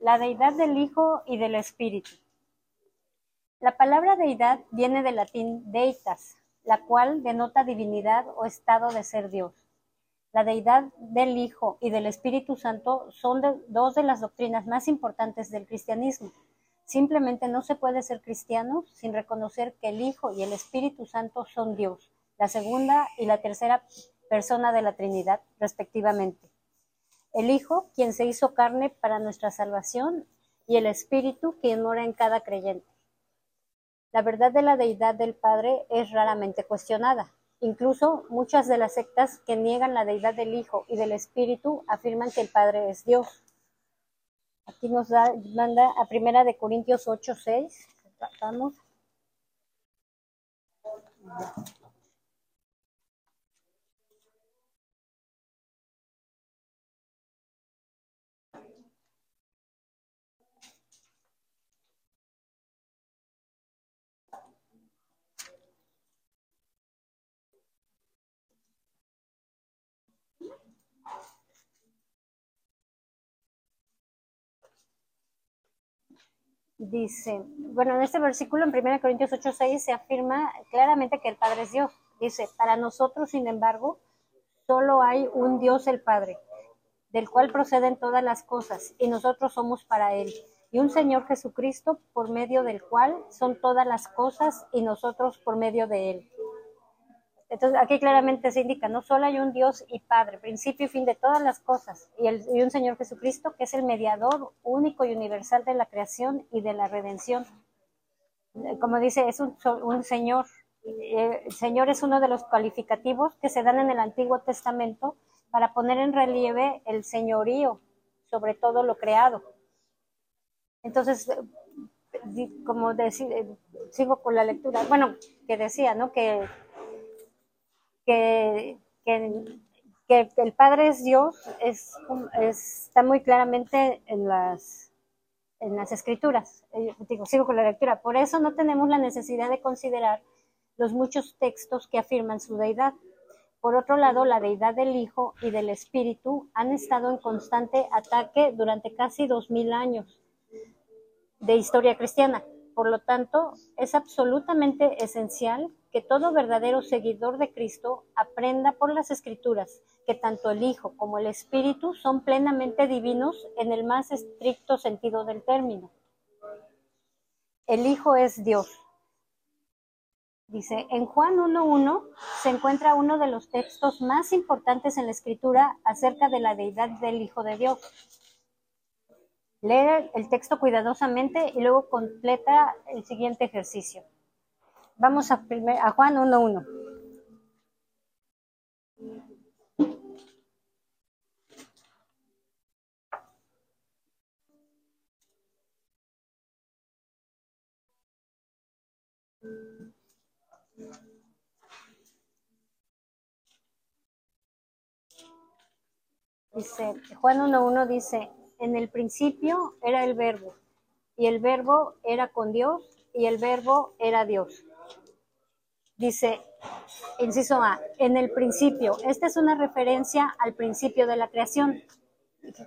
la deidad del Hijo y del Espíritu. La palabra deidad viene del latín deitas, la cual denota divinidad o estado de ser Dios. La deidad del Hijo y del Espíritu Santo son dos de las doctrinas más importantes del cristianismo. Simplemente no se puede ser cristiano sin reconocer que el Hijo y el Espíritu Santo son Dios, la segunda y la tercera persona de la Trinidad, respectivamente. El Hijo, quien se hizo carne para nuestra salvación, y el Espíritu, quien mora en cada creyente. La verdad de la deidad del Padre es raramente cuestionada. Incluso muchas de las sectas que niegan la deidad del Hijo y del Espíritu afirman que el Padre es Dios. Aquí nos da, manda a Primera de Corintios 8, 6. Vamos. Dice, bueno, en este versículo en 1 Corintios 8, 6 se afirma claramente que el Padre es Dios. Dice, para nosotros, sin embargo, solo hay un Dios el Padre, del cual proceden todas las cosas, y nosotros somos para Él. Y un Señor Jesucristo, por medio del cual son todas las cosas, y nosotros por medio de Él. Entonces, aquí claramente se indica, no solo hay un Dios y Padre, principio y fin de todas las cosas, y, un Señor Jesucristo que es el mediador único y universal de la creación y de la redención. Como dice, es un, Señor. Eh, el Señor es uno de los calificativos que se dan en el Antiguo Testamento para poner en relieve el señorío sobre todo lo creado. Entonces, como decir, eh, sigo con la lectura, bueno, que decía, ¿no? Que que, que, el Padre es Dios es, está muy claramente en las, en las escrituras. Eh, digo, sigo con la lectura. Por eso no tenemos la necesidad de considerar los muchos textos que afirman su deidad. Por otro lado, la deidad del Hijo y del Espíritu han estado en constante ataque durante casi dos mil años de historia cristiana. Por lo tanto, es absolutamente esencial que todo verdadero seguidor de Cristo aprenda por las Escrituras que tanto el Hijo como el Espíritu son plenamente divinos en el más estricto sentido del término. El Hijo es Dios. Dice, en Juan 1.1 se encuentra uno de los textos más importantes en la Escritura acerca de la deidad del Hijo de Dios. Lee el texto cuidadosamente y luego completa el siguiente ejercicio. Vamos a, a Juan 1.1. Dice, Juan 1.1 dice, en el principio era el verbo, y el verbo era con Dios, y el verbo era Dios. Dice, inciso A, en el principio. Esta es una referencia al principio de la creación.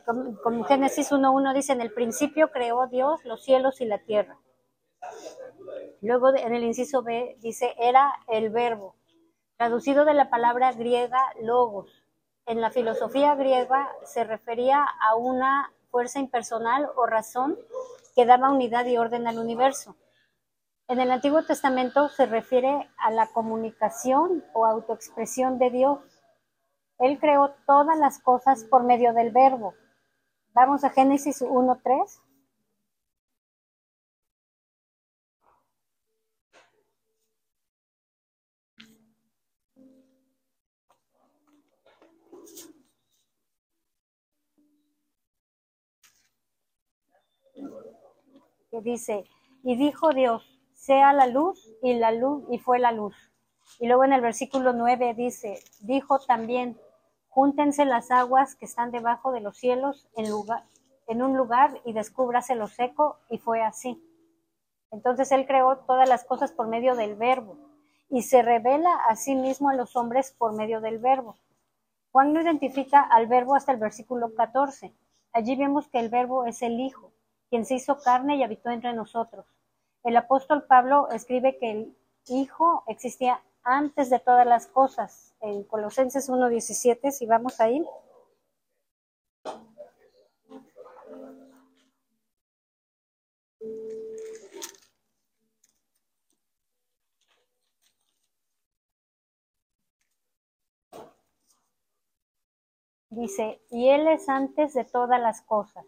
Como, Génesis 1.1 dice, en el principio creó Dios los cielos y la tierra. Luego en el inciso B dice, era el verbo, traducido de la palabra griega logos. En la filosofía griega se refería a una fuerza impersonal o razón que daba unidad y orden al universo. En el Antiguo Testamento se refiere a la comunicación o autoexpresión de Dios. Él creó todas las cosas por medio del verbo. Vamos a Génesis 1.3. que dice, y dijo Dios, sea la luz y la luz y fue la luz. Y luego en el versículo 9 dice, dijo también, júntense las aguas que están debajo de los cielos en, lugar, en un lugar y descúbrase lo seco, y fue así. Entonces él creó todas las cosas por medio del verbo y se revela a sí mismo a los hombres por medio del verbo. Juan no identifica al verbo hasta el versículo 14. Allí vemos que el verbo es el Hijo quien se hizo carne y habitó entre nosotros. El apóstol Pablo escribe que el Hijo existía antes de todas las cosas, en Colosenses 1.17, si vamos ahí. Dice, y Él es antes de todas las cosas,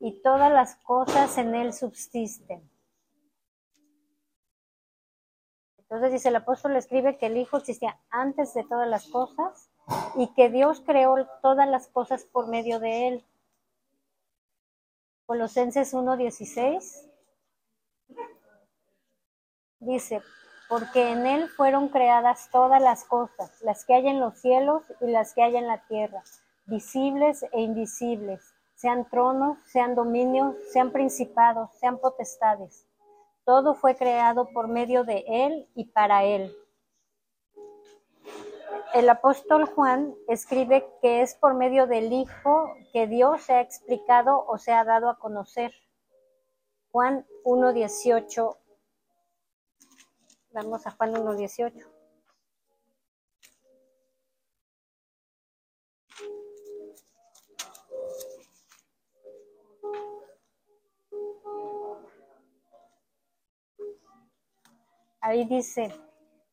y todas las cosas en Él subsisten. Entonces dice el apóstol escribe que el Hijo existía antes de todas las cosas y que Dios creó todas las cosas por medio de Él. Colosenses 1.16 dice, porque en Él fueron creadas todas las cosas, las que hay en los cielos y las que hay en la tierra, visibles e invisibles, sean tronos, sean dominios, sean principados, sean potestades. Todo fue creado por medio de Él y para Él. El apóstol Juan escribe que es por medio del Hijo que Dios se ha explicado o se ha dado a conocer. Juan 1.18 Vamos a Juan 1.18. Ahí dice,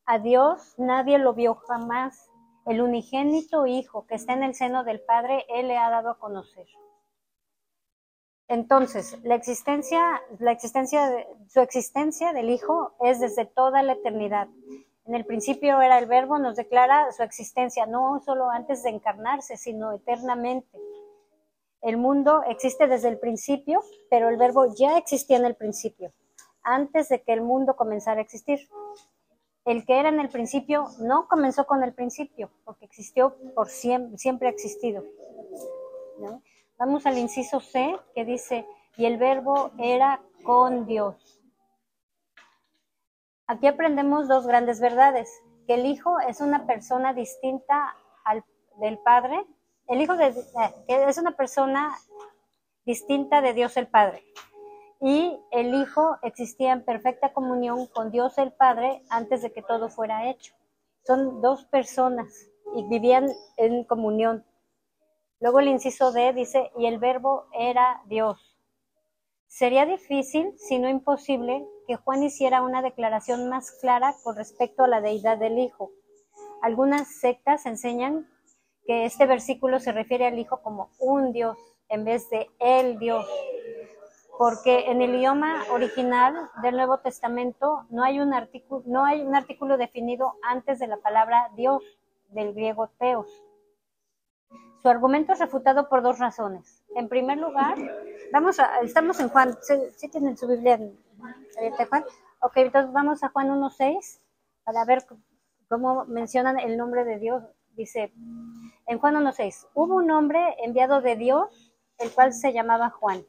a Dios nadie lo vio jamás. El unigénito Hijo que está en el seno del Padre, Él le ha dado a conocer. Entonces, la existencia, la existencia su existencia del Hijo es desde toda la eternidad. En el principio era el Verbo, nos declara su existencia, no solo antes de encarnarse, sino eternamente. El mundo existe desde el principio, pero el Verbo ya existía en el principio, antes de que el mundo comenzara a existir. El que era en el principio no comenzó con el principio, porque existió por siempre, siempre ha existido. Vamos al inciso C que dice, y el verbo era con Dios. Aquí aprendemos dos grandes verdades, que el Hijo es una persona distinta al, del Padre, el Hijo de, eh, es una persona distinta de Dios el Padre. Y el Hijo existía en perfecta comunión con Dios el Padre antes de que todo fuera hecho. Son dos personas y vivían en comunión. Luego el inciso D dice, y el verbo era Dios. Sería difícil, si no imposible, que Juan hiciera una declaración más clara con respecto a la deidad del Hijo. Algunas sectas enseñan que este versículo se refiere al Hijo como un Dios en vez de el Dios, porque en el idioma original del Nuevo Testamento no hay un artículo, no hay un artículo definido antes de la palabra Dios, del griego teos. Su argumento es refutado por dos razones. En primer lugar, vamos a, estamos en Juan, ¿sí, tienen su Biblia abierta Juan? Ok, entonces vamos a Juan 1.6 para ver cómo mencionan el nombre de Dios. Dice, en Juan 1.6, hubo un hombre enviado de Dios, el cual se llamaba Juan.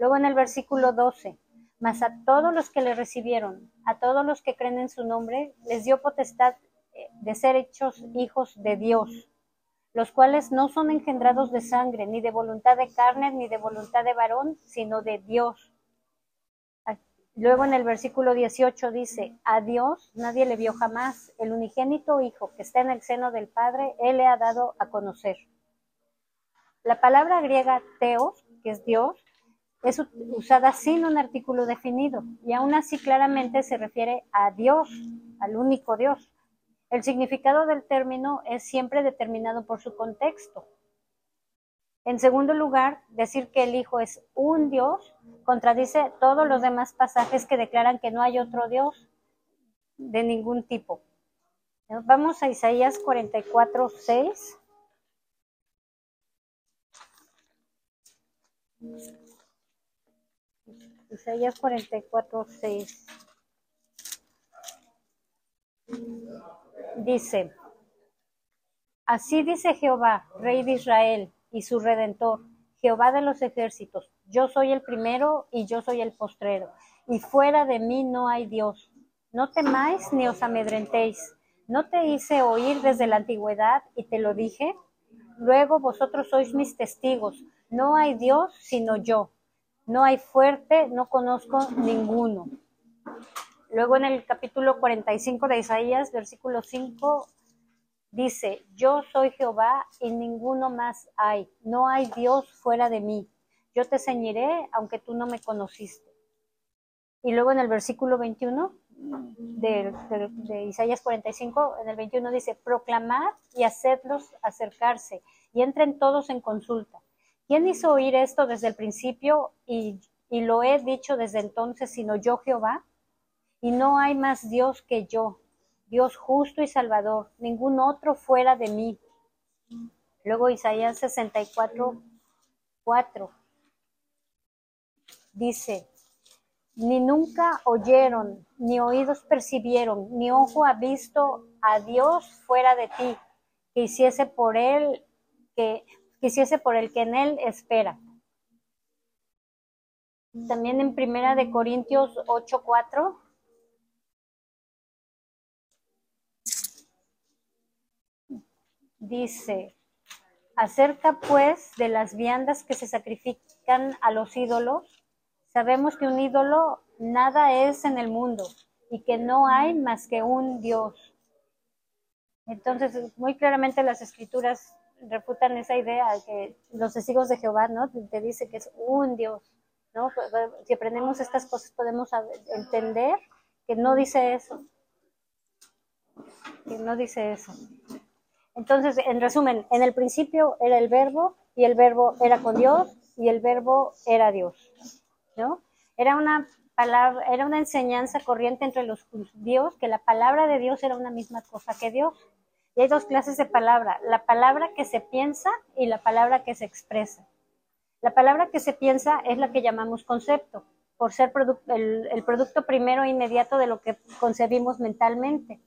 Luego en el versículo 12, mas a todos los que le recibieron, a todos los que creen en su nombre, les dio potestad eh, de ser hechos hijos de Dios los cuales no son engendrados de sangre, ni de voluntad de carne, ni de voluntad de varón, sino de Dios. Luego en el versículo 18 dice, a Dios nadie le vio jamás, el unigénito Hijo que está en el seno del Padre, Él le ha dado a conocer. La palabra griega teos, que es Dios, es usada sin un artículo definido y aún así claramente se refiere a Dios, al único Dios. El significado del término es siempre determinado por su contexto. En segundo lugar, decir que el Hijo es un Dios contradice todos los demás pasajes que declaran que no hay otro Dios de ningún tipo. Vamos a Isaías 44, 6. Isaías 44, 6 dice, así dice Jehová, Rey de Israel y su Redentor, Jehová de los ejércitos, yo soy el primero y yo soy el postrero, y fuera de mí no hay Dios. No temáis ni os amedrentéis. ¿No te hice oír desde la antigüedad y te lo dije? Luego vosotros sois mis testigos. No hay Dios sino yo. No hay fuerte, no conozco ninguno. Luego en el capítulo 45 de Isaías, versículo 5, dice, yo soy Jehová y ninguno más hay. No hay Dios fuera de mí. Yo te ceñiré aunque tú no me conociste. Y luego en el versículo 21 de, de, Isaías 45, en el 21 dice, proclamad y hacedlos acercarse y entren todos en consulta. ¿Quién hizo oír esto desde el principio y, y lo he dicho desde entonces, sino yo Jehová? y no hay más Dios que yo, Dios justo y salvador, ningún otro fuera de mí. Luego Isaías 64, 4 dice, ni nunca oyeron, ni oídos percibieron, ni ojo ha visto a Dios fuera de ti, que hiciese por él, que, que hiciese por el que en él espera. También en Primera de Corintios 8, 4 dice, acerca pues de las viandas que se sacrifican a los ídolos, sabemos que un ídolo nada es en el mundo y que no hay más que un Dios. Entonces, muy claramente las escrituras refutan esa idea que los testigos de Jehová, ¿no? Te dice que es un Dios, ¿no? Si aprendemos estas cosas podemos entender que no dice eso, que no dice eso. Entonces, en resumen, en el principio era el verbo y el verbo era con Dios y el verbo era Dios, ¿no? Era una palabra, era una enseñanza corriente entre los judíos que la palabra de Dios era una misma cosa que Dios. Y hay dos clases de palabra, la palabra que se piensa y la palabra que se expresa. La palabra que se piensa es la que llamamos concepto, por ser el, producto primero e inmediato de lo que concebimos mentalmente.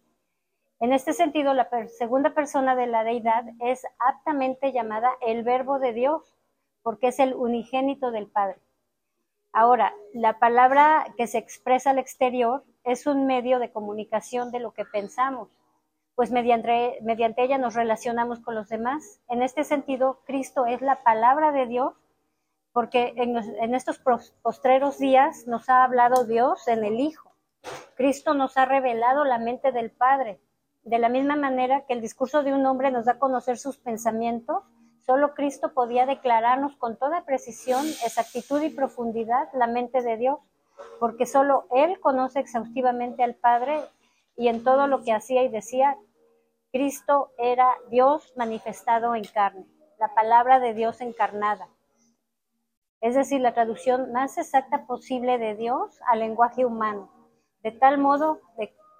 En este sentido, la segunda persona de la deidad es aptamente llamada el verbo de Dios, porque es el unigénito del Padre. Ahora, la palabra que se expresa al exterior es un medio de comunicación de lo que pensamos, pues mediante, mediante ella nos relacionamos con los demás. En este sentido, Cristo es la palabra de Dios, porque en, en estos postreros días nos ha hablado Dios en el Hijo. Cristo nos ha revelado la mente del Padre de la misma manera que el discurso de un hombre nos da a conocer sus pensamientos, solo Cristo podía declararnos con toda precisión, exactitud y profundidad la mente de Dios, porque solo Él conoce exhaustivamente al Padre y en todo lo que hacía y decía, Cristo era Dios manifestado en carne, la palabra de Dios encarnada. Es decir, la traducción más exacta posible de Dios al lenguaje humano, de tal modo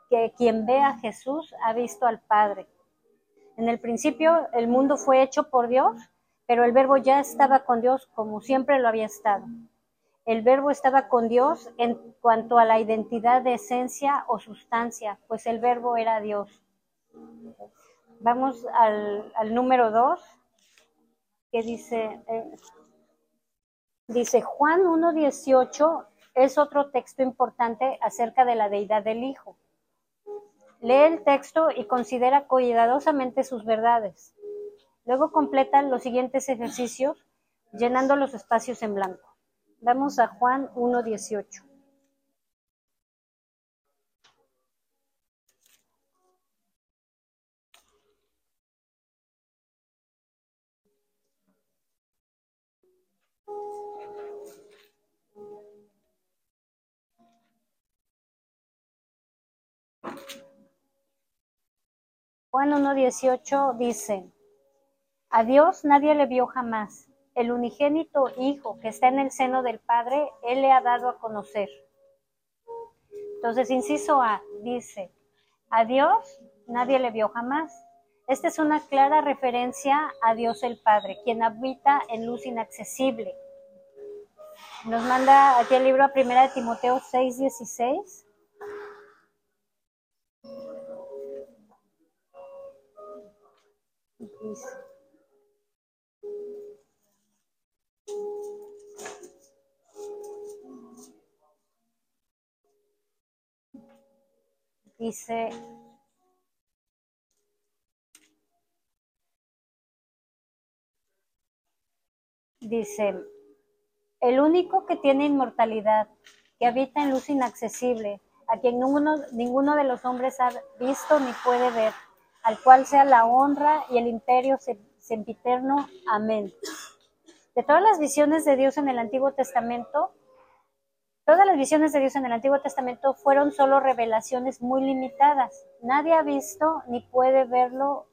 que quien ve a Jesús ha visto al Padre. En el principio el mundo fue hecho por Dios, pero el verbo ya estaba con Dios como siempre lo había estado. El verbo estaba con Dios en cuanto a la identidad de esencia o sustancia, pues el verbo era Dios. Vamos al, número dos, que dice, eh, dice Juan 1.18 es otro texto importante acerca de la deidad del Hijo. Lee el texto y considera cuidadosamente sus verdades. Luego completan los siguientes ejercicios llenando los espacios en blanco. Vamos a Juan 1.18. Juan 1.18 dice, a Dios nadie le vio jamás. El unigénito Hijo que está en el seno del Padre, Él le ha dado a conocer. Entonces, inciso A, dice, a Dios nadie le vio jamás. Esta es una clara referencia a Dios el Padre, quien habita en luz inaccesible. Nos manda aquí el libro a 1 de Timoteo 6.16. Dice, dice, el único que tiene inmortalidad, que habita en luz inaccesible, a quien ninguno, ninguno de los hombres ha visto ni puede ver, al cual sea la honra y el imperio sempiterno. Amén. De todas las visiones de Dios en el Antiguo Testamento, todas las visiones de Dios en el Antiguo Testamento fueron solo revelaciones muy limitadas. Nadie ha visto ni puede verlo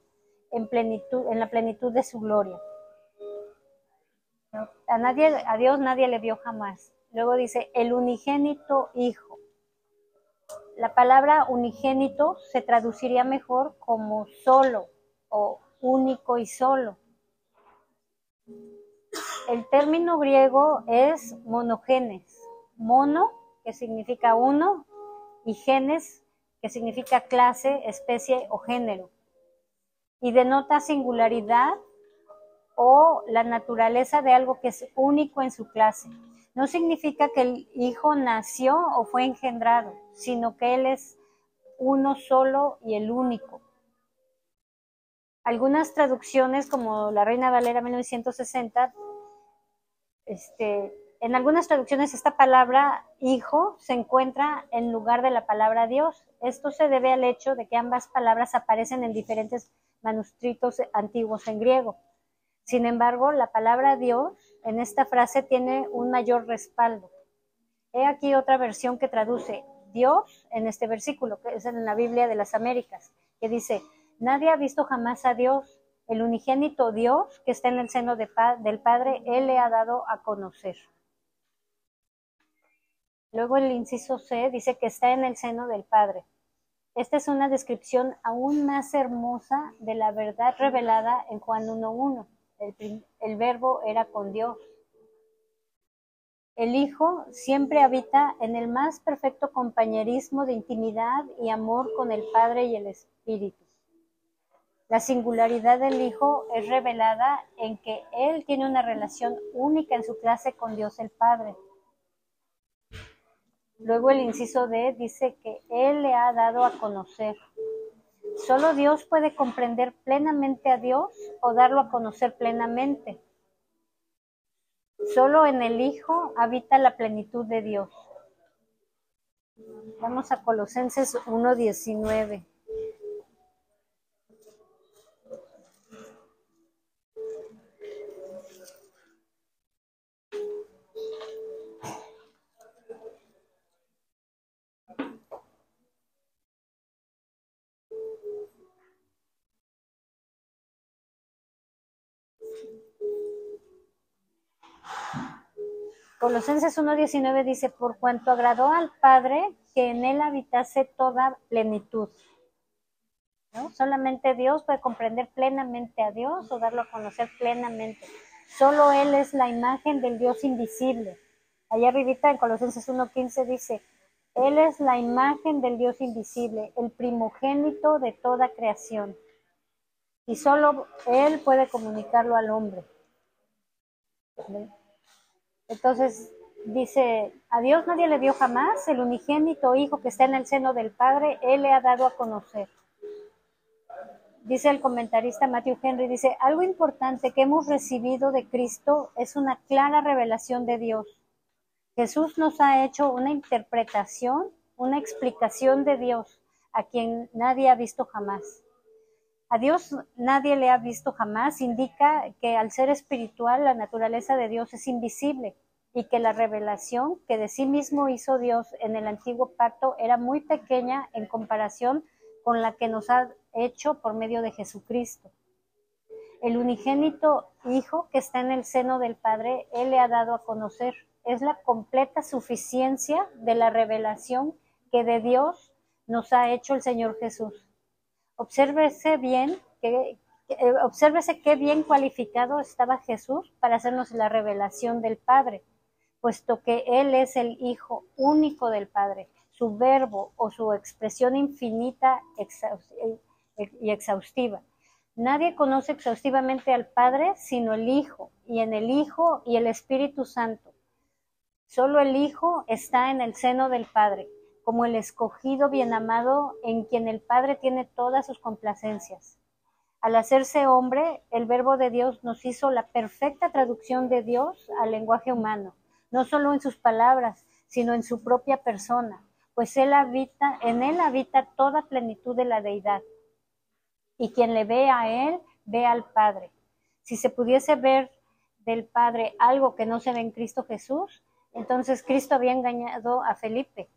en plenitud, en la plenitud de su gloria. A nadie, a Dios nadie le vio jamás. Luego dice, el unigénito Hijo. La palabra unigénito se traduciría mejor como solo o único y solo. El término griego es monogenes. Mono, que significa uno, y genes, que significa clase, especie o género. Y denota singularidad o la naturaleza de algo que es único en su clase. No significa que el hijo nació o fue engendrado, sino que él es uno solo y el único. Algunas traducciones, como la Reina Valera 1960, este, en algunas traducciones esta palabra hijo se encuentra en lugar de la palabra Dios. Esto se debe al hecho de que ambas palabras aparecen en diferentes manuscritos antiguos en griego. Sin embargo, la palabra Dios en esta frase tiene un mayor respaldo. He aquí otra versión que traduce Dios en este versículo, que es en la Biblia de las Américas, que dice, nadie ha visto jamás a Dios, el unigénito Dios que está en el seno del Padre, Él le ha dado a conocer. Luego el inciso C dice que está en el seno del Padre. Esta es una descripción aún más hermosa de la verdad revelada en Juan 1.1 el, verbo era con Dios. El Hijo siempre habita en el más perfecto compañerismo de intimidad y amor con el Padre y el Espíritu. La singularidad del Hijo es revelada en que Él tiene una relación única en su clase con Dios el Padre. Luego el inciso D dice que Él le ha dado a conocer. Solo Dios puede comprender plenamente a Dios o darlo a conocer plenamente. Solo en el Hijo habita la plenitud de Dios. Vamos a Colosenses 1.19. Colosenses 1.19 dice, por cuanto agradó al Padre que en él habitase toda plenitud. ¿No? Solamente Dios puede comprender plenamente a Dios o darlo a conocer plenamente. Solo Él es la imagen del Dios invisible. Allá arribita en Colosenses 1.15 dice, Él es la imagen del Dios invisible, el primogénito de toda creación. Y solo Él puede comunicarlo al hombre. Entonces dice, a Dios nadie le dio jamás, el unigénito Hijo que está en el seno del Padre, Él le ha dado a conocer. Dice el comentarista Matthew Henry, dice, algo importante que hemos recibido de Cristo es una clara revelación de Dios. Jesús nos ha hecho una interpretación, una explicación de Dios a quien nadie ha visto jamás. A Dios nadie le ha visto jamás, indica que al ser espiritual la naturaleza de Dios es invisible y que la revelación que de sí mismo hizo Dios en el antiguo pacto era muy pequeña en comparación con la que nos ha hecho por medio de Jesucristo. El unigénito Hijo que está en el seno del Padre, Él le ha dado a conocer. Es la completa suficiencia de la revelación que de Dios nos ha hecho el Señor Jesús. Obsérvese bien, que, eh, obsérvese qué bien cualificado estaba Jesús para hacernos la revelación del Padre, puesto que Él es el Hijo único del Padre, su verbo o su expresión infinita y exhaustiva. Nadie conoce exhaustivamente al Padre sino el Hijo, y en el Hijo y el Espíritu Santo. Solo el Hijo está en el seno del Padre como el escogido bien amado en quien el Padre tiene todas sus complacencias. Al hacerse hombre, el Verbo de Dios nos hizo la perfecta traducción de Dios al lenguaje humano, no solo en sus palabras, sino en su propia persona, pues él habita, en él habita toda plenitud de la deidad. Y quien le ve a él, ve al Padre. Si se pudiese ver del Padre algo que no se ve en Cristo Jesús, entonces Cristo había engañado a Felipe.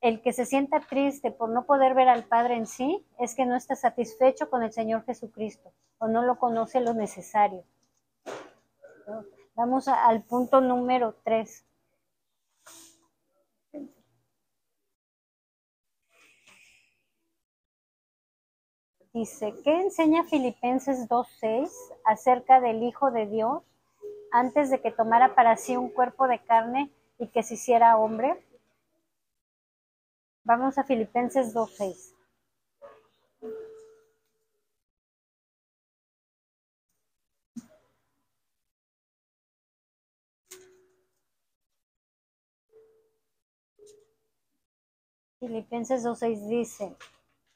El que se sienta triste por no poder ver al Padre en sí es que no está satisfecho con el Señor Jesucristo o no lo conoce lo necesario. Vamos al punto número 3. Dice, ¿qué enseña Filipenses 2.6 acerca del Hijo de Dios antes de que tomara para sí un cuerpo de carne y que se hiciera hombre? Vamos a Filipenses 2.6. Filipenses 2.6 dice,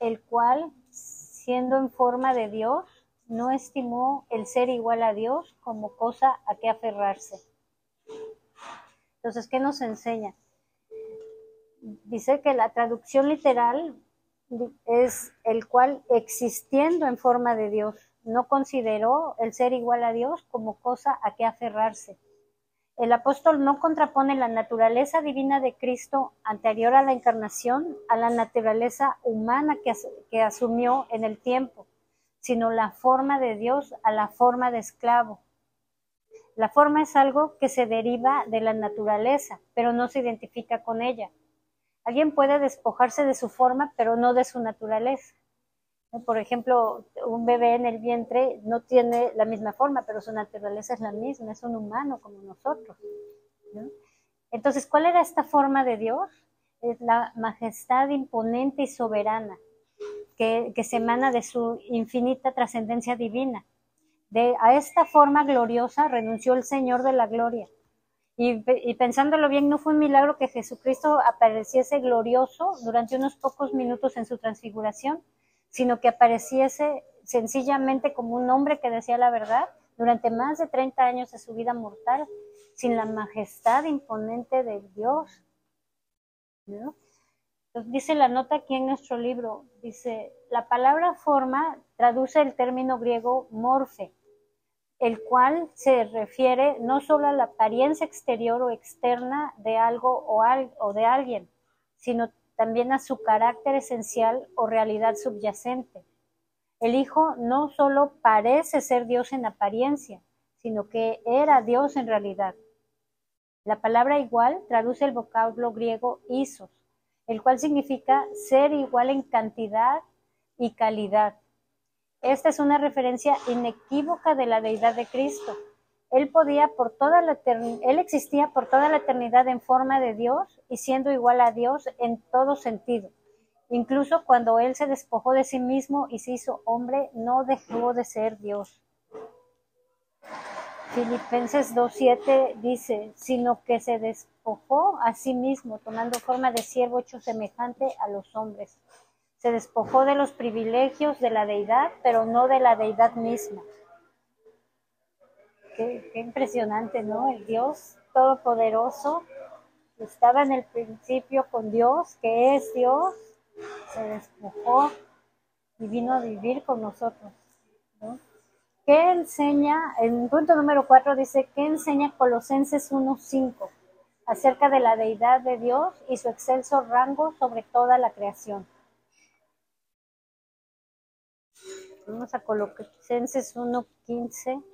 el cual, siendo en forma de Dios, no estimó el ser igual a Dios como cosa a que aferrarse. Entonces, ¿qué nos enseña? Dice que la traducción literal es el cual existiendo en forma de Dios, no consideró el ser igual a Dios como cosa a que aferrarse el apóstol no contrapone la naturaleza divina de Cristo anterior a la encarnación a la naturaleza humana que, asumió en el tiempo, sino la forma de Dios a la forma de esclavo. La forma es algo que se deriva de la naturaleza, pero no se identifica con ella. Alguien puede despojarse de su forma, pero no de su naturaleza. Por ejemplo, un bebé en el vientre no tiene la misma forma, pero su naturaleza es la misma, es un humano como nosotros. Entonces, ¿cuál era esta forma de Dios? Es la majestad imponente y soberana que, se emana de su infinita trascendencia divina. De, a esta forma gloriosa renunció el Señor de la gloria. Y, pensándolo bien, no fue un milagro que Jesucristo apareciese glorioso durante unos pocos minutos en su transfiguración, sino que apareciese sencillamente como un hombre que decía la verdad durante más de 30 años de su vida mortal, sin la majestad imponente de Dios. dice la nota aquí en nuestro libro, dice, la palabra forma traduce el término griego morfe, el cual se refiere no solo a la apariencia exterior o externa de algo o, de alguien, sino también a su carácter esencial o realidad subyacente. El Hijo no solo parece ser Dios en apariencia, sino que era Dios en realidad. La palabra igual traduce el vocablo griego isos, el cual significa ser igual en cantidad y calidad. Esta es una referencia inequívoca de la deidad de Cristo, él podía por toda él existía por toda la eternidad en forma de Dios y siendo igual a Dios en todo sentido. Incluso cuando él se despojó de sí mismo y se hizo hombre, no dejó de ser Dios. Filipenses 2.7 dice, sino que se despojó a sí mismo, tomando forma de siervo hecho semejante a los hombres. Se despojó de los privilegios de la deidad, pero no de la deidad misma Qué, impresionante, ¿no? El Dios Todopoderoso estaba en el principio con Dios, que es Dios, se despojó y vino a vivir con nosotros. ¿no? ¿Qué enseña? En punto número 4 dice, ¿qué enseña Colosenses 1.5 acerca de la deidad de Dios y su excelso rango sobre toda la creación? Vamos a Colosenses 1.15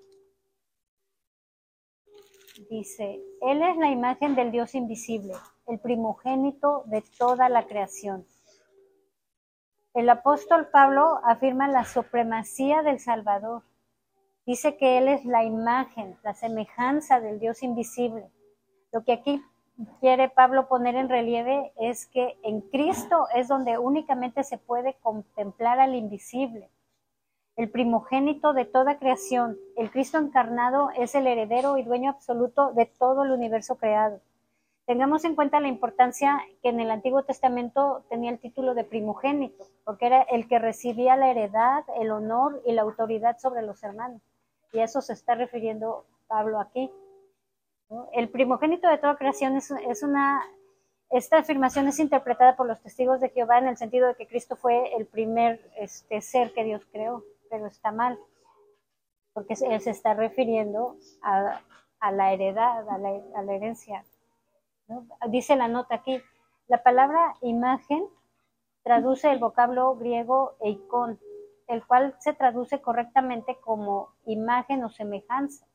dice, Él es la imagen del Dios invisible, el primogénito de toda la creación. El apóstol Pablo afirma la supremacía del Salvador. Dice que Él es la imagen, la semejanza del Dios invisible. Lo que aquí quiere Pablo poner en relieve es que en Cristo es donde únicamente se puede contemplar al invisible el primogénito de toda creación. El Cristo encarnado es el heredero y dueño absoluto de todo el universo creado. Tengamos en cuenta la importancia que en el Antiguo Testamento tenía el título de primogénito, porque era el que recibía la heredad, el honor y la autoridad sobre los hermanos. Y a eso se está refiriendo Pablo aquí. El primogénito de toda creación es, es una esta afirmación es interpretada por los testigos de Jehová en el sentido de que Cristo fue el primer este, ser que Dios creó, pero está mal, porque él se está refiriendo a, la heredad, a la, herencia. Dice la nota aquí, la palabra imagen traduce el vocablo griego eikon, el cual se traduce correctamente como imagen o semejanza.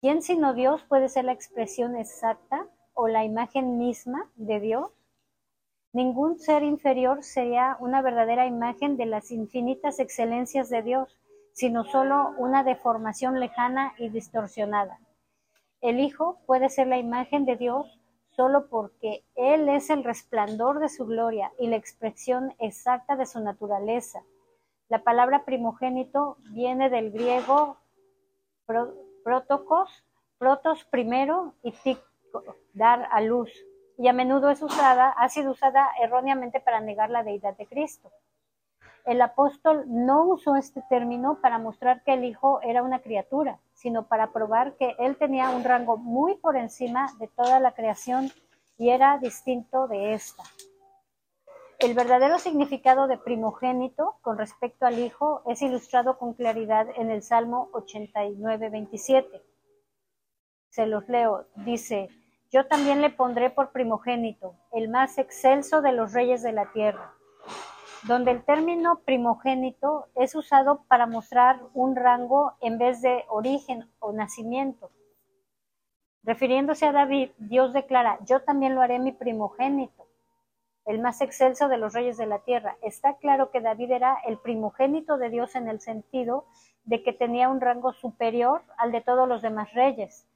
¿Quién sino Dios puede ser la expresión exacta o la imagen misma de Dios, ningún ser inferior sería una verdadera imagen de las infinitas excelencias de Dios, sino solo una deformación lejana y distorsionada. El Hijo puede ser la imagen de Dios solo porque Él es el resplandor de su gloria y la expresión exacta de su naturaleza. La palabra primogénito viene del griego protocos, protos primero y tic dar a luz, y a menudo es usada, ha sido usada erróneamente para negar la deidad de Cristo. El apóstol no usó este término para mostrar que el Hijo era una criatura, sino para probar que él tenía un rango muy por encima de toda la creación y era distinto de esta. El verdadero significado de primogénito con respecto al Hijo es ilustrado con claridad en el Salmo 89, 27. Se los leo. Dice, yo también le pondré por primogénito, el más excelso de los reyes de la tierra, donde el término primogénito es usado para mostrar un rango en vez de origen o nacimiento. Refiriéndose a David, Dios declara, yo también lo haré mi primogénito, el más excelso de los reyes de la tierra. Está claro que David era el primogénito de Dios en el sentido de que tenía un rango superior al de todos los demás reyes.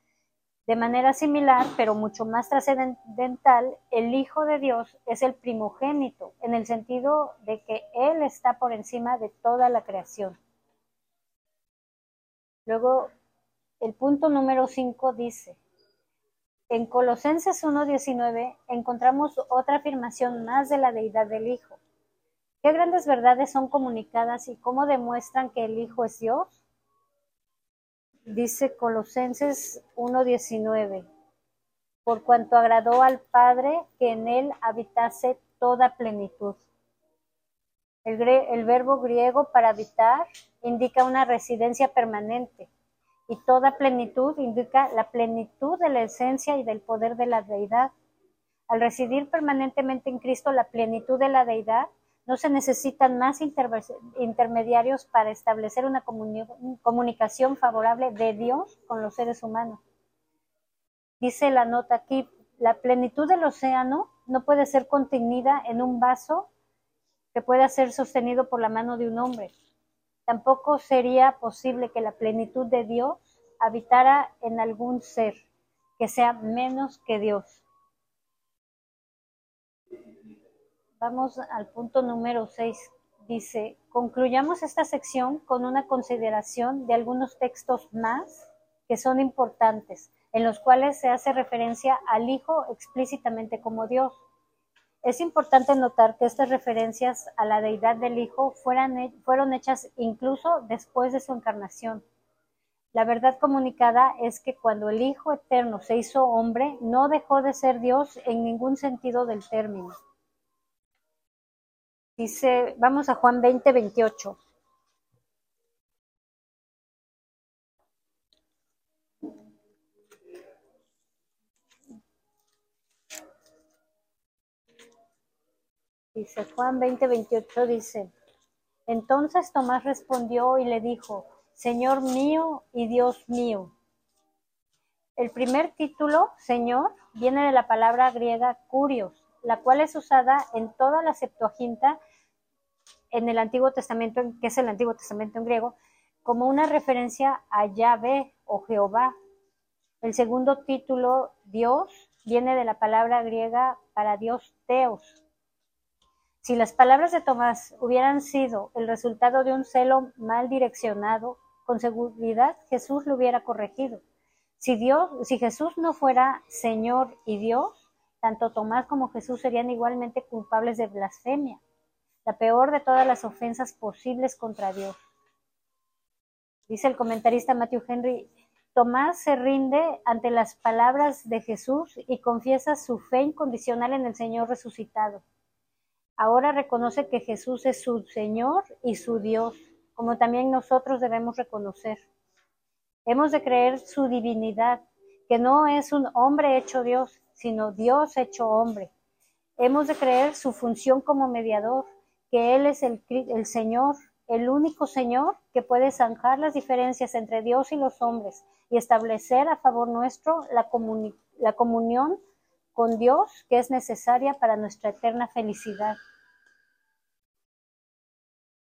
De manera similar, pero mucho más trascendental, el Hijo de Dios es el primogénito, en el sentido de que Él está por encima de toda la creación. Luego, el punto número 5 dice, en Colosenses 1.19 encontramos otra afirmación más de la deidad del Hijo. ¿Qué grandes verdades son comunicadas y cómo demuestran que el Hijo es Dios? Dice Colosenses 1.19, por cuanto agradó al Padre que en él habitase toda plenitud. El, el, verbo griego para habitar indica una residencia permanente y toda plenitud indica la plenitud de la esencia y del poder de la deidad. Al residir permanentemente en Cristo la plenitud de la deidad, no se necesitan más intermediarios para establecer una comunicación favorable de Dios con los seres humanos. Dice la nota aquí, la plenitud del océano no puede ser contenida en un vaso que pueda ser sostenido por la mano de un hombre. Tampoco sería posible que la plenitud de Dios habitara en algún ser que sea menos que Dios. Vamos al punto número 6. Dice, concluyamos esta sección con una consideración de algunos textos más que son importantes, en los cuales se hace referencia al Hijo explícitamente como Dios. Es importante notar que estas referencias a la deidad del Hijo fueron hechas incluso después de su encarnación. La verdad comunicada es que cuando el Hijo Eterno se hizo hombre, no dejó de ser Dios en ningún sentido del término. Dice, vamos a Juan 20, 28. Dice Juan 20, 28, dice, entonces Tomás respondió y le dijo, Señor mío y Dios mío. El primer título, Señor, viene de la palabra griega curios, la cual es usada en toda la Septuaginta en el Antiguo Testamento, que es el Antiguo Testamento en griego, como una referencia a Yahvé o Jehová. El segundo título, Dios, viene de la palabra griega para Dios, Teos. Si las palabras de Tomás hubieran sido el resultado de un celo mal direccionado, con seguridad Jesús lo hubiera corregido. Si Dios, si Jesús no fuera Señor y Dios, tanto Tomás como Jesús serían igualmente culpables de blasfemia, la peor de todas las ofensas posibles contra Dios. Dice el comentarista Matthew Henry, Tomás se rinde ante las palabras de Jesús y confiesa su fe incondicional en el Señor resucitado. Ahora reconoce que Jesús es su Señor y su Dios, como también nosotros debemos reconocer. Hemos de creer su divinidad, que no es un hombre hecho Dios, sino Dios hecho hombre. Hemos de creer su función como mediador, que Él es el, Señor, el único Señor que puede zanjar las diferencias entre Dios y los hombres y establecer a favor nuestro la, la comunión con Dios que es necesaria para nuestra eterna felicidad.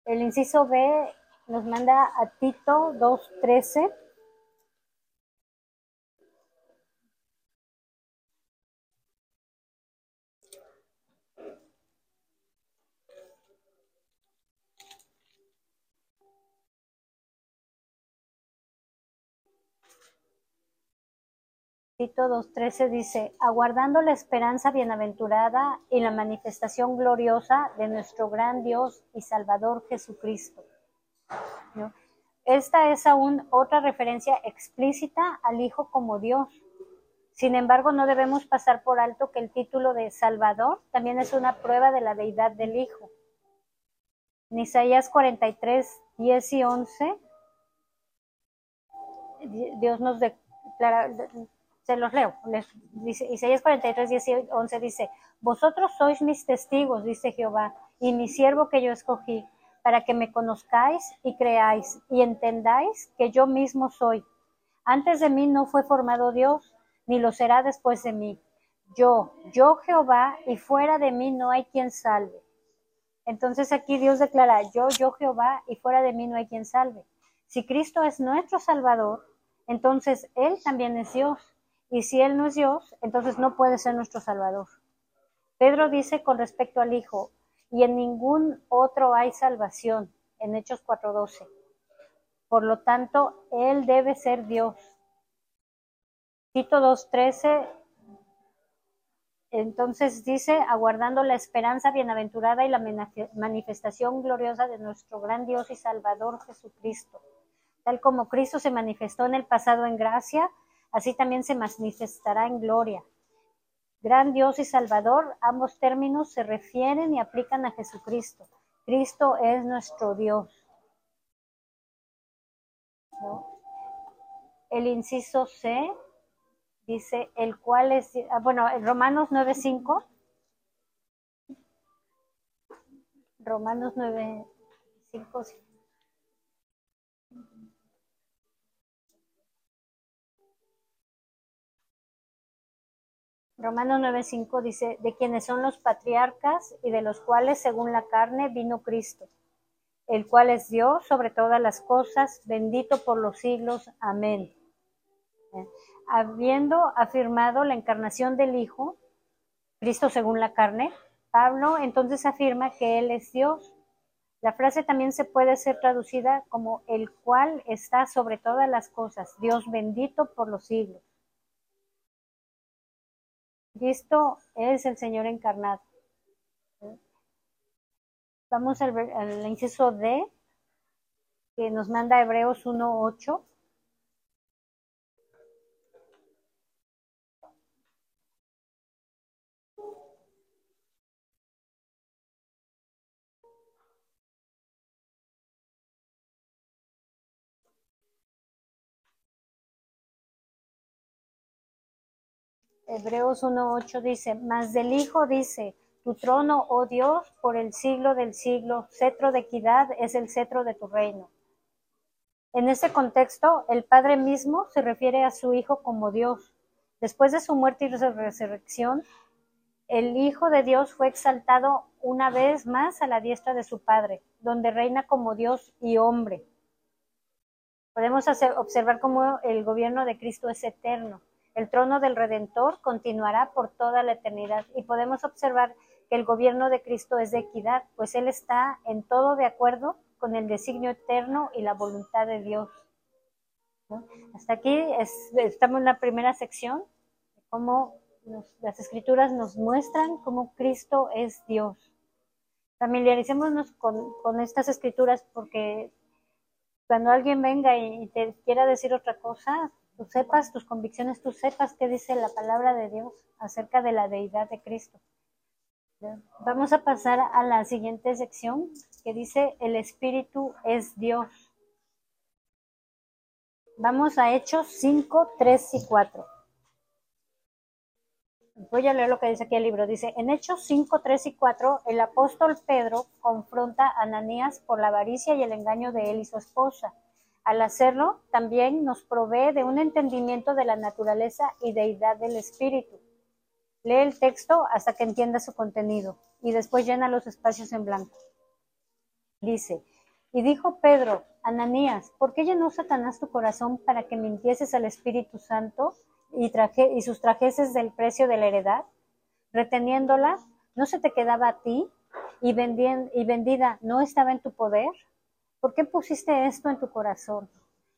El inciso B nos manda a Tito 2.13 2.13 dice, aguardando la esperanza bienaventurada y la manifestación gloriosa de nuestro gran Dios y Salvador Jesucristo. Esta es aún otra referencia explícita al Hijo como Dios. Sin embargo, no debemos pasar por alto que el título de Salvador también es una prueba de la deidad del Hijo. En Isaías 43, 10 y 11, Dios nos declara, se los leo. dice, Isaías 43, 10 y 11 dice, Vosotros sois mis testigos, dice Jehová, y mi siervo que yo escogí, para que me conozcáis y creáis y entendáis que yo mismo soy. Antes de mí no fue formado Dios, ni lo será después de mí. Yo, yo Jehová, y fuera de mí no hay quien salve. Entonces aquí Dios declara, yo, yo Jehová, y fuera de mí no hay quien salve. Si Cristo es nuestro Salvador, entonces Él también es Dios. Y si Él no es Dios, entonces no puede ser nuestro Salvador. Pedro dice con respecto al Hijo, y en ningún otro hay salvación, en Hechos 4:12. Por lo tanto, Él debe ser Dios. Tito 2:13, entonces dice, aguardando la esperanza bienaventurada y la manifestación gloriosa de nuestro gran Dios y Salvador Jesucristo. Tal como Cristo se manifestó en el pasado en gracia, así también se manifestará en gloria. Gran Dios y Salvador, ambos términos se refieren y aplican a Jesucristo. Cristo es nuestro Dios. El inciso C dice, el cual es, ah, bueno, Romanos 9.5. Romanos 9.5 Romanos 9:5 dice, de quienes son los patriarcas y de los cuales según la carne vino Cristo, el cual es Dios sobre todas las cosas, bendito por los siglos. Amén. Eh, habiendo afirmado la encarnación del Hijo, Cristo según la carne, Pablo entonces afirma que Él es Dios. La frase también se puede ser traducida como el cual está sobre todas las cosas, Dios bendito por los siglos. Cristo es el Señor encarnado. Vamos al, al inciso D, que nos manda Hebreos 1.8. Hebreos 1.8 dice, mas del Hijo dice, tu trono, oh Dios, por el siglo del siglo, cetro de equidad es el cetro de tu reino. En este contexto, el Padre mismo se refiere a su Hijo como Dios. Después de su muerte y resurrección, el Hijo de Dios fue exaltado una vez más a la diestra de su Padre, donde reina como Dios y hombre. Podemos observar cómo el gobierno de Cristo es eterno. El trono del Redentor continuará por toda la eternidad y podemos observar que el gobierno de Cristo es de equidad, pues Él está en todo de acuerdo con el designio eterno y la voluntad de Dios. Hasta aquí estamos en la primera sección, cómo las escrituras nos muestran cómo Cristo es Dios. Familiaricémonos con, con estas escrituras porque cuando alguien venga y te quiera decir otra cosa, tú sepas tus convicciones, tú sepas qué dice la palabra de Dios acerca de la deidad de Cristo. Vamos a pasar a la siguiente sección que dice el Espíritu es Dios. Vamos a Hechos 5, 3 y 4. Voy a leer lo que dice aquí el libro. Dice, en Hechos 5, 3 y 4, el apóstol Pedro confronta a Ananías por la avaricia y el engaño de él y su esposa. Al hacerlo, también nos provee de un entendimiento de la naturaleza y deidad del Espíritu. Lee el texto hasta que entienda su contenido y después llena los espacios en blanco. Dice, y dijo Pedro, Ananías, ¿por qué llenó Satanás tu corazón para que mintieses al Espíritu Santo y, traje, y sustrajeses del precio de la heredad? Reteniéndola, ¿no se te quedaba a ti? Y, y vendida, ¿no estaba en tu poder? ¿Por qué pusiste esto en tu corazón?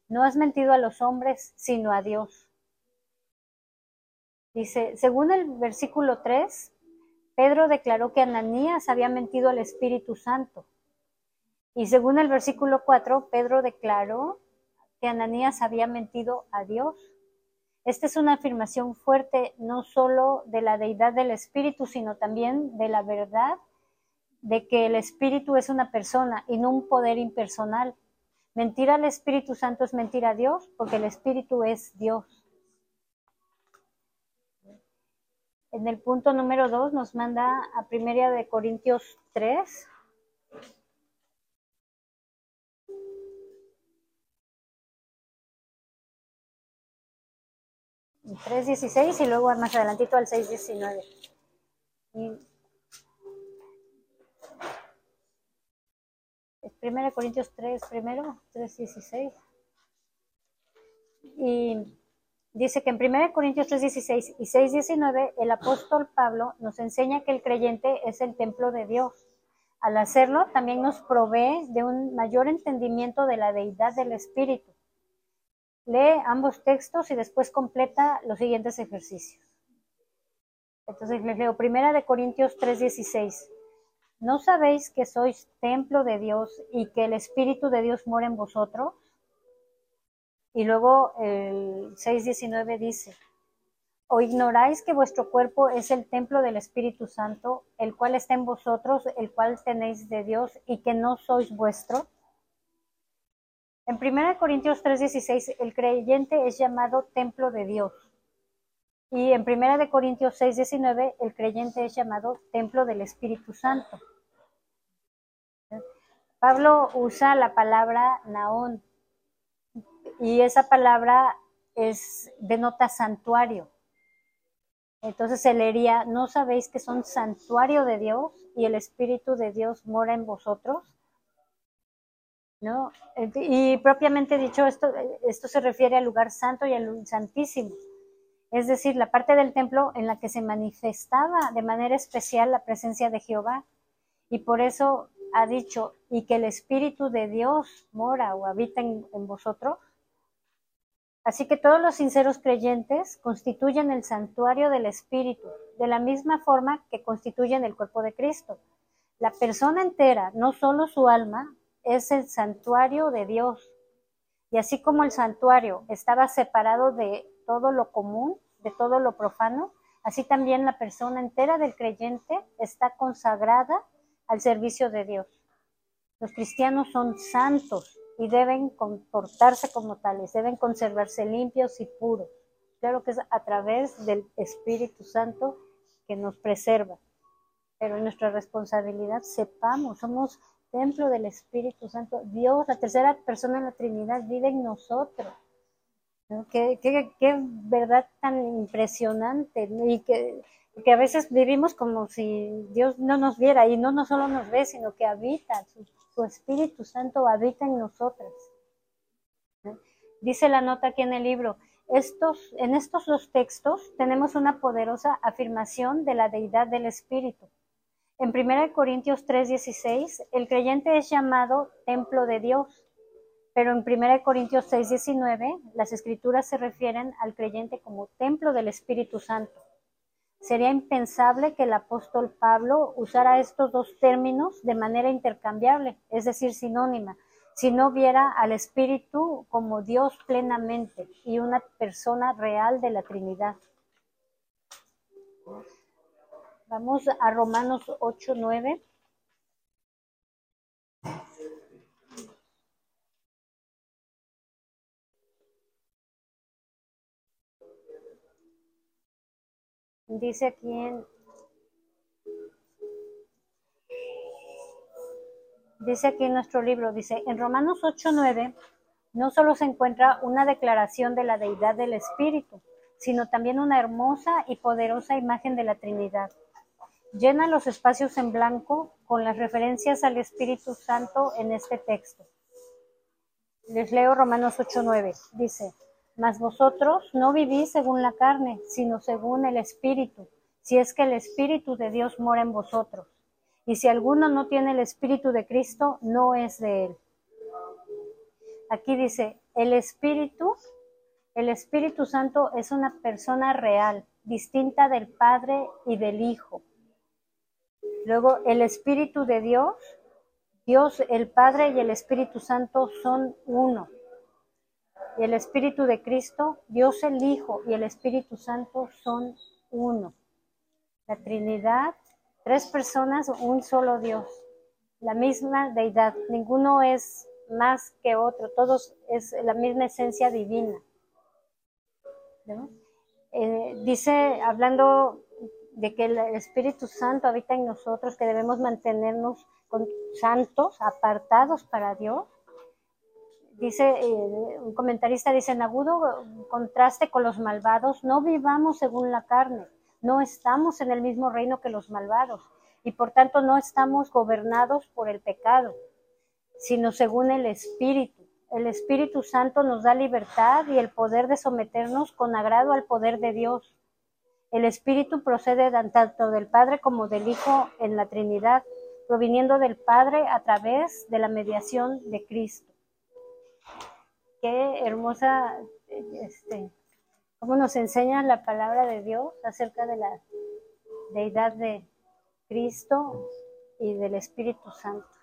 No has mentido a los hombres, sino a Dios. Dice, según el versículo 3, Pedro declaró que Ananías había mentido al Espíritu Santo. Y según el versículo 4, Pedro declaró que Ananías había mentido a Dios. Esta es una afirmación fuerte no solo de la deidad del Espíritu, sino también de la verdad de que el Espíritu es una persona y no un poder impersonal. Mentir al Espíritu Santo es mentir a Dios porque el Espíritu es Dios. En el punto número 2 nos manda a Primera de Corintios 3. El 3.16 y luego más adelantito al 6.19. Primera Corintios 3 primero, 3.16. Y Dice que en 1 Corintios 3:16 y 6:19 el apóstol Pablo nos enseña que el creyente es el templo de Dios. Al hacerlo, también nos provee de un mayor entendimiento de la deidad del Espíritu. Lee ambos textos y después completa los siguientes ejercicios. Entonces les leo 1 de Corintios 3:16. ¿No sabéis que sois templo de Dios y que el Espíritu de Dios mora en vosotros? Y luego el 6.19 dice, ¿o ignoráis que vuestro cuerpo es el templo del Espíritu Santo, el cual está en vosotros, el cual tenéis de Dios y que no sois vuestro? En 1 Corintios 3:16 el creyente es llamado templo de Dios. Y en 1 Corintios 6:19 el creyente es llamado templo del Espíritu Santo. Pablo usa la palabra naón y esa palabra es denota santuario. Entonces se leería, ¿no sabéis que son santuario de Dios y el Espíritu de Dios mora en vosotros? ¿No? Y propiamente dicho, esto, esto se refiere al lugar santo y al santísimo. Es decir, la parte del templo en la que se manifestaba de manera especial la presencia de Jehová. Y por eso ha dicho, y que el Espíritu de Dios mora o habita en vosotros, Así que todos los sinceros creyentes constituyen el santuario del Espíritu, de la misma forma que constituyen el cuerpo de Cristo. La persona entera, no solo su alma, es el santuario de Dios. Y así como el santuario estaba separado de todo lo común, de todo lo profano, así también la persona entera del creyente está consagrada al servicio de Dios. Los cristianos son santos, y deben comportarse como tales, deben conservarse limpios y puros. Claro que es a través del Espíritu Santo que nos preserva, pero en nuestra responsabilidad sepamos, somos templo del Espíritu Santo. Dios, la tercera persona en la Trinidad, vive en nosotros. Qué, verdad tan impresionante y que, que, a veces vivimos como si Dios no nos viera y no, no solo nos ve, sino que habita. Su su Espíritu Santo habita en nosotras. Dice la nota aquí en el libro, estos, en estos dos textos tenemos una poderosa afirmación de la deidad del Espíritu. En 1 Corintios 3:16, el creyente es llamado templo de Dios, pero en 1 Corintios 6:19, las escrituras se refieren al creyente como templo del Espíritu Santo. Sería impensable que el apóstol Pablo usara estos dos términos de manera intercambiable, es decir, sinónima. si no viera al Espíritu como Dios plenamente y una persona real de la Trinidad. Vamos a Romanos 8, 9. Dice aquí en dice aquí en nuestro libro, dice, en Romanos 8:9 no solo se encuentra una declaración de la deidad del Espíritu, sino también una hermosa y poderosa imagen de la Trinidad. Llena los espacios en blanco con las referencias al Espíritu Santo en este texto. Les leo Romanos 8:9. Dice, mas vosotros no vivís según la carne, sino según el Espíritu, si es que el Espíritu de Dios mora en vosotros. Y si alguno no tiene el Espíritu de Cristo, no es de él. Aquí dice, el Espíritu, el Espíritu Santo es una persona real, distinta del Padre y del Hijo. Luego, el Espíritu de Dios, Dios el Padre y el Espíritu Santo son uno. Y el Espíritu de Cristo, Dios el Hijo y el Espíritu Santo son uno. La Trinidad Tres personas, un solo Dios, la misma deidad. Ninguno es más que otro, todos es la misma esencia divina. Eh, dice, hablando de que el Espíritu Santo habita en nosotros, que debemos mantenernos con, santos, apartados para Dios. Dice, eh, un comentarista dice, en agudo contraste con los malvados, no vivamos según la carne, no estamos en el mismo reino que los malvados y por tanto no estamos gobernados por el pecado, sino según el Espíritu. El Espíritu Santo nos da libertad y el poder de someternos con agrado al poder de Dios. El Espíritu procede tanto del Padre como del Hijo en la Trinidad, proviniendo del Padre a través de la mediación de Cristo. Qué hermosa este, cómo nos enseña la palabra de Dios acerca de la deidad de Cristo y del Espíritu Santo.